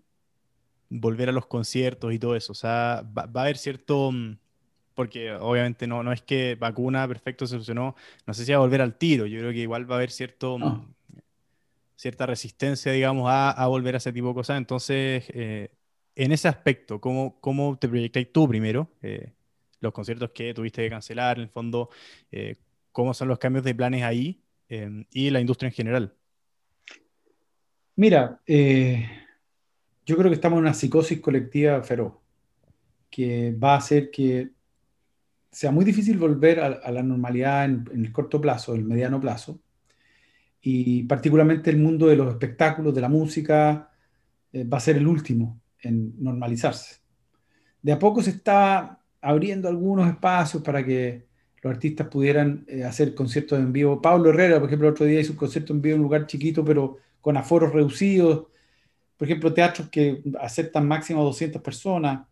S1: volver a los conciertos y todo eso? O sea, va, va a haber cierto mm, porque obviamente no, no es que vacuna perfecto se solucionó, no sé si va a volver al tiro, yo creo que igual va a haber cierto, cierta resistencia, digamos, a, a, volver a ese tipo de cosas. Entonces, eh, en ese aspecto, ¿cómo, cómo te proyectáis tú primero? Eh, los conciertos que tuviste que cancelar, en el fondo, eh, ¿cómo son los cambios de planes ahí y la industria en general?
S3: Mira, yo creo que estamos en una psicosis colectiva feroz, que va a hacer que sea muy difícil volver a, la normalidad en, el corto plazo, el mediano plazo, y particularmente el mundo de los espectáculos, de la música, eh, va a ser el último en normalizarse. De a poco se está abriendo algunos espacios para que los artistas pudieran eh, hacer conciertos en vivo. Pablo Herrera, por ejemplo, el otro día hizo un concierto en vivo en un lugar chiquito, pero con aforos reducidos. Por ejemplo, teatros que aceptan máximo 200 personas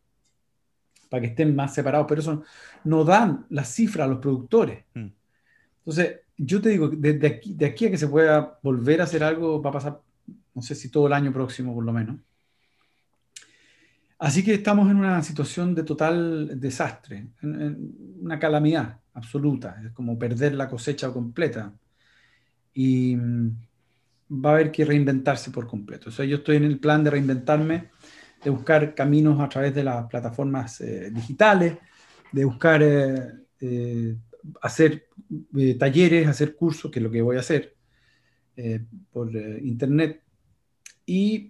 S3: para que estén más separados, pero eso no dan la cifra a los productores. Mm. Entonces, yo te digo, desde aquí, de aquí a que se pueda volver a hacer algo, va a pasar, no sé si todo el año próximo por lo menos. Así que estamos en una situación de total desastre, una calamidad absoluta, es como perder la cosecha completa. Y mm, va a haber que reinventarse por completo. O sea, yo estoy en el plan de reinventarme, de buscar caminos a través de las plataformas eh, digitales, de buscar eh, eh, hacer talleres, hacer cursos, que es lo que voy a hacer por internet, y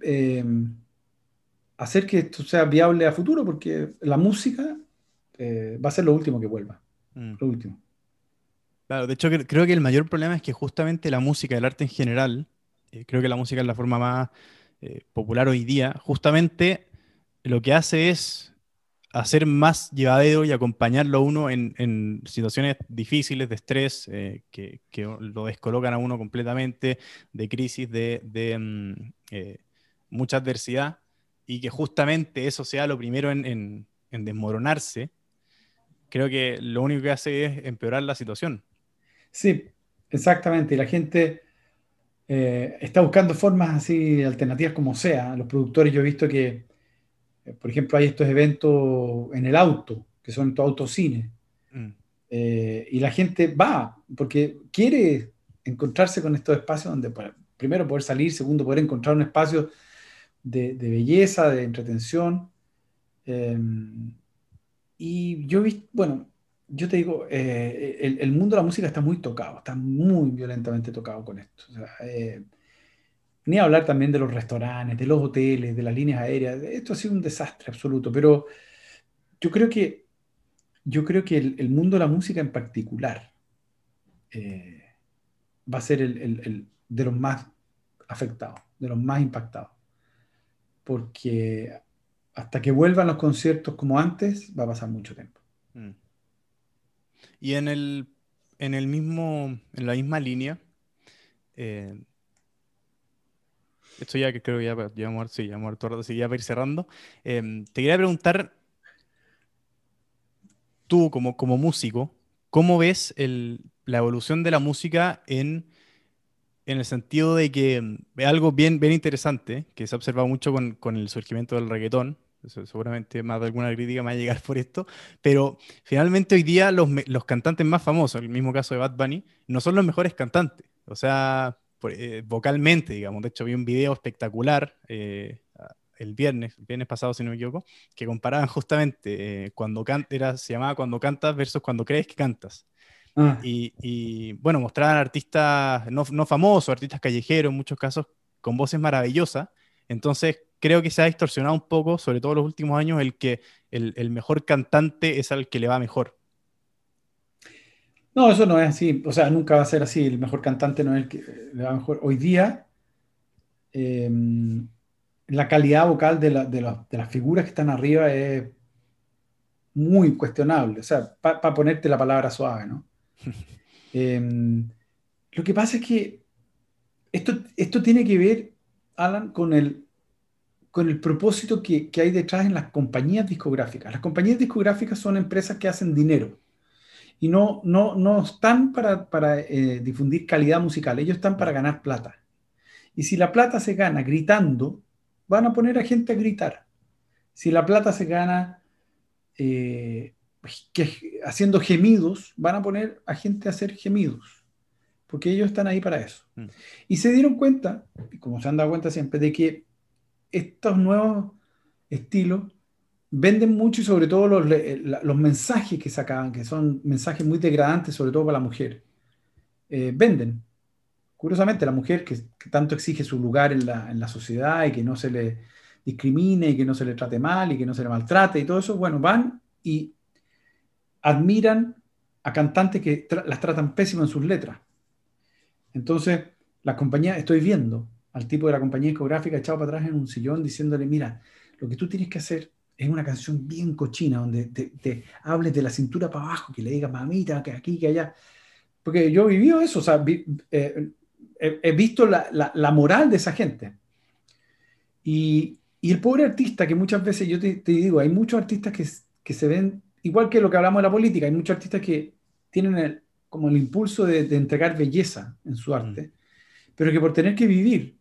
S3: hacer que esto sea viable a futuro, porque la música va a ser lo último que vuelva. Mm. Lo último.
S1: Claro, de hecho creo que el mayor problema es que justamente la música, el arte en general, creo que la música es la forma más eh, popular hoy día, justamente lo que hace es hacer más llevadero y acompañarlo a uno en, situaciones difíciles de estrés eh, que, lo descolocan a uno completamente, de crisis, de, mm, mucha adversidad, y que justamente eso sea lo primero en, desmoronarse, creo que lo único que hace es empeorar la situación.
S3: Sí, exactamente. Y la gente eh, está buscando formas así alternativas como sea. Los productores, yo he visto que, eh, por ejemplo, hay estos eventos en el auto, que son estos autocines. Mm. Eh, y la gente va porque quiere encontrarse con estos espacios donde, primero, poder salir, segundo, poder encontrar un espacio de, belleza, de entretención. y yo vi, bueno, yo te digo, eh, el, mundo de la música está muy tocado, está muy violentamente tocado con esto. Eh, ni hablar también de los restaurantes, de los hoteles, de las líneas aéreas. Esto ha sido un desastre absoluto, pero yo creo que, yo creo que el, mundo de la música en particular eh, va a ser el, de los más afectados, de los más impactados. Porque hasta que vuelvan los conciertos como antes, va a pasar mucho tiempo. Mm.
S1: Y en el, en el mismo, en la misma línea, eh, esto ya que creo que ya, ya sí, ya hemos rato, para ir cerrando, em, te quería preguntar, tú como, como músico, ¿cómo ves el, la evolución de la música en, en el sentido de que es algo bien, bien interesante, que se ha observado mucho con, con el surgimiento del reggaetón, seguramente más de alguna crítica me va a llegar por esto, pero finalmente hoy día los, los cantantes más famosos, el mismo caso de Bad Bunny, no son los mejores cantantes, o sea, eh, vocalmente, digamos. De hecho, vi un video espectacular eh, el viernes, el viernes pasado, si no me equivoco, que comparaban justamente eh, cuando era, se llamaba Cuando cantas versus Cuando crees que cantas. Ah. Y, y, bueno, mostraban artistas no, no famosos, artistas callejeros en muchos casos, con voces maravillosas. Entonces, creo que se ha distorsionado un poco, sobre todo en los últimos años, el que el, mejor cantante es al que le va mejor.
S3: No, eso no es así. O sea, nunca va a ser así. El mejor cantante no es el que le va mejor. Hoy día, em, la calidad vocal de, las figuras que están arriba es muy cuestionable. O sea, para ponerte la palabra suave, ¿no? Em, lo que pasa es que esto, esto tiene que ver, Alan, con el con el propósito que, hay detrás en las compañías discográficas. Las compañías discográficas son empresas que hacen dinero y no, no, no están para, eh, difundir calidad musical, ellos están para ganar plata. Y si la plata se gana gritando, van a poner a gente a gritar. Si la plata se gana eh, haciendo gemidos, van a poner a gente a hacer gemidos, porque ellos están ahí para eso. Mm. Y se dieron cuenta, como se han dado cuenta siempre, de que estos nuevos estilos venden mucho y sobre todo los, los mensajes que sacaban, que son mensajes muy degradantes, sobre todo para la mujer, eh, venden. Curiosamente, la mujer que, tanto exige su lugar en la, en la, sociedad y que no se le discrimine y que no se le trate mal y que no se le maltrate y todo eso, bueno, van y admiran a cantantes que las tratan pésimo en sus letras. Entonces, la compañía, estoy viendo al tipo de la compañía discográfica echado para atrás en un sillón diciéndole, mira, lo que tú tienes que hacer es una canción bien cochina, donde te, hables de la cintura para abajo, que le digas mamita, que aquí, que allá. Porque yo he vivido eso, o sea, eh, he, visto la, moral de esa gente. Y, el pobre artista, que muchas veces yo te, digo, hay muchos artistas que, se ven, igual que lo que hablamos de la política, hay muchos artistas que tienen como el impulso de, entregar belleza en su arte, mm. pero que por tener que vivir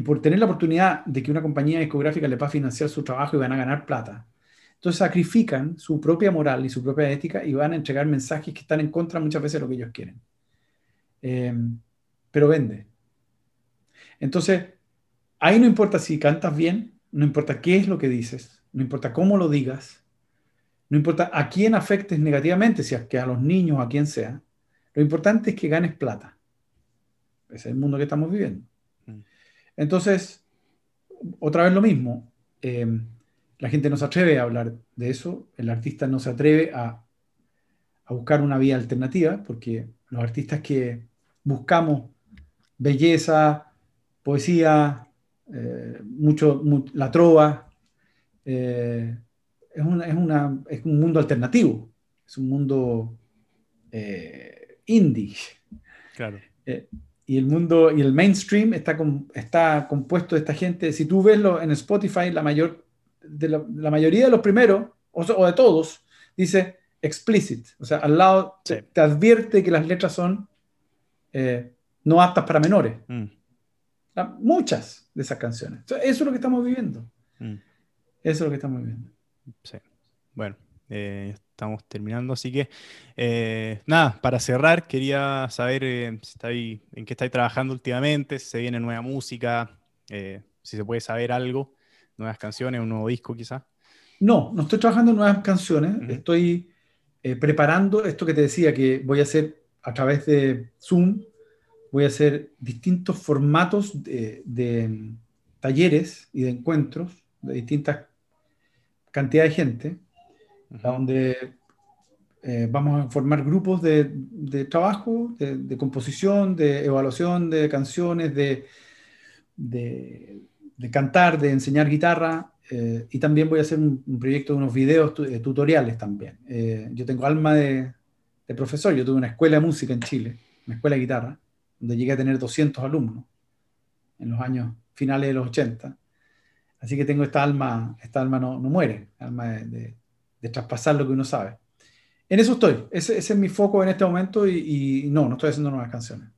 S3: y por tener la oportunidad de que una compañía discográfica le va a financiar su trabajo y van a ganar plata, entonces sacrifican su propia moral y su propia ética y van a entregar mensajes que están en contra muchas veces de lo que ellos quieren. Eh, pero vende. Entonces, ahí no importa si cantas bien, no importa qué es lo que dices, no importa cómo lo digas, no importa a quién afectes negativamente, si es que a los niños a quien sea, lo importante es que ganes plata. Ese es el mundo que estamos viviendo. Entonces, otra vez lo mismo, eh, la gente no se atreve a hablar de eso, el artista no se atreve a, a buscar una vía alternativa, porque los artistas que buscamos belleza, poesía, eh, mucho, la trova. Eh, es, es, un mundo alternativo, es un mundo eh, indie.
S1: Claro.
S3: Y el mundo y el mainstream está, está compuesto de esta gente. Si tú ves en Spotify, la, mayor, de la, mayoría de los primeros, o, de todos, dice explicit. O sea, al lado te, advierte que las letras son no aptas para menores. Mm. Muchas de esas canciones. eso es lo que estamos viviendo. Mm. Eso es lo que estamos viviendo.
S1: Sí. Bueno, eh, estamos terminando, así que eh, nada, para cerrar, quería saber eh, si en qué estáis trabajando últimamente, si se viene nueva música, si se puede saber algo, nuevas canciones, un nuevo disco quizás.
S3: No, no estoy trabajando en nuevas canciones, estoy preparando esto que te decía que voy a hacer a través de Zoom, voy a hacer distintos formatos de, talleres y de encuentros de distintas cantidades de gente, donde eh, vamos a formar grupos de, trabajo, de, composición, de evaluación de canciones, de, cantar, de enseñar guitarra, eh, y también voy a hacer un, proyecto de unos videos eh, tutoriales también. yo tengo alma de, profesor, yo tuve una escuela de música en Chile, una escuela de guitarra, donde llegué a tener 200 alumnos en los años finales de los 80. Así que tengo esta alma, esta alma no, no muere, alma de, de, traspasar lo que uno sabe. En eso estoy, ese, ese es mi foco en este momento y, no, no estoy haciendo nuevas canciones.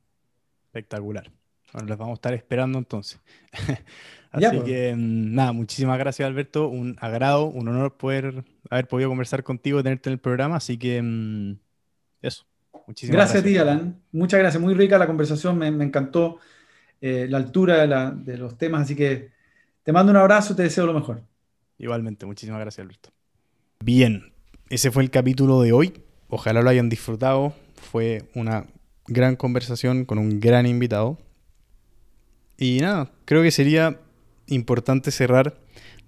S1: Espectacular. Bueno, las vamos a estar esperando entonces. Así pues. que mm, nada, muchísimas gracias Alberto, un agrado, un honor poder haber podido conversar contigo y tenerte en el programa, así que mm, eso
S3: gracias, a ti, Alan. Muchas gracias. Muy rica la conversación. Me, encantó eh, la altura de, los temas. Así que te mando un abrazo y te deseo lo mejor.
S1: Igualmente. Muchísimas gracias, Alberto. Bien. Ese fue el capítulo de hoy. Ojalá lo hayan disfrutado. Fue una gran conversación con un gran invitado. Y nada, creo que sería importante cerrar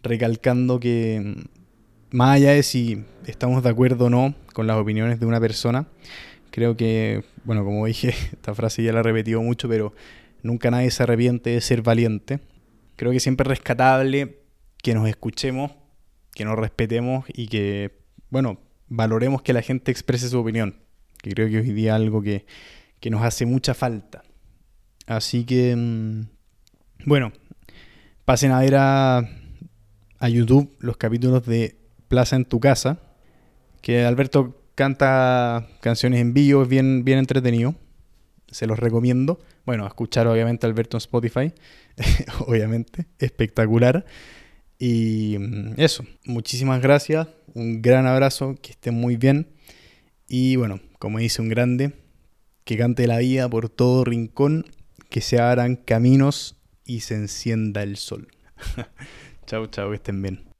S1: recalcando que mm, más allá de si estamos de acuerdo o no con las opiniones de una persona, Creo que, bueno, como dije, esta frase ya la he repetido mucho, pero nunca nadie se arrepiente de ser valiente. Creo que siempre es rescatable que nos escuchemos, que nos respetemos y que, bueno, valoremos que la gente exprese su opinión, que creo que hoy día es algo que, nos hace mucha falta. Así que, mm, bueno, pasen a ver a, a YouTube los capítulos de Plaza en tu casa, que Alberto canta canciones en vivo, es bien, bien entretenido. Se los recomiendo. Bueno, escuchar obviamente a Alberto en Spotify, obviamente, espectacular. Y mm, eso, muchísimas gracias, un gran abrazo, que estén muy bien. Y bueno, como dice un grande, que cante la vida por todo rincón, que se abran caminos y se encienda el sol. chau, chau, que estén bien.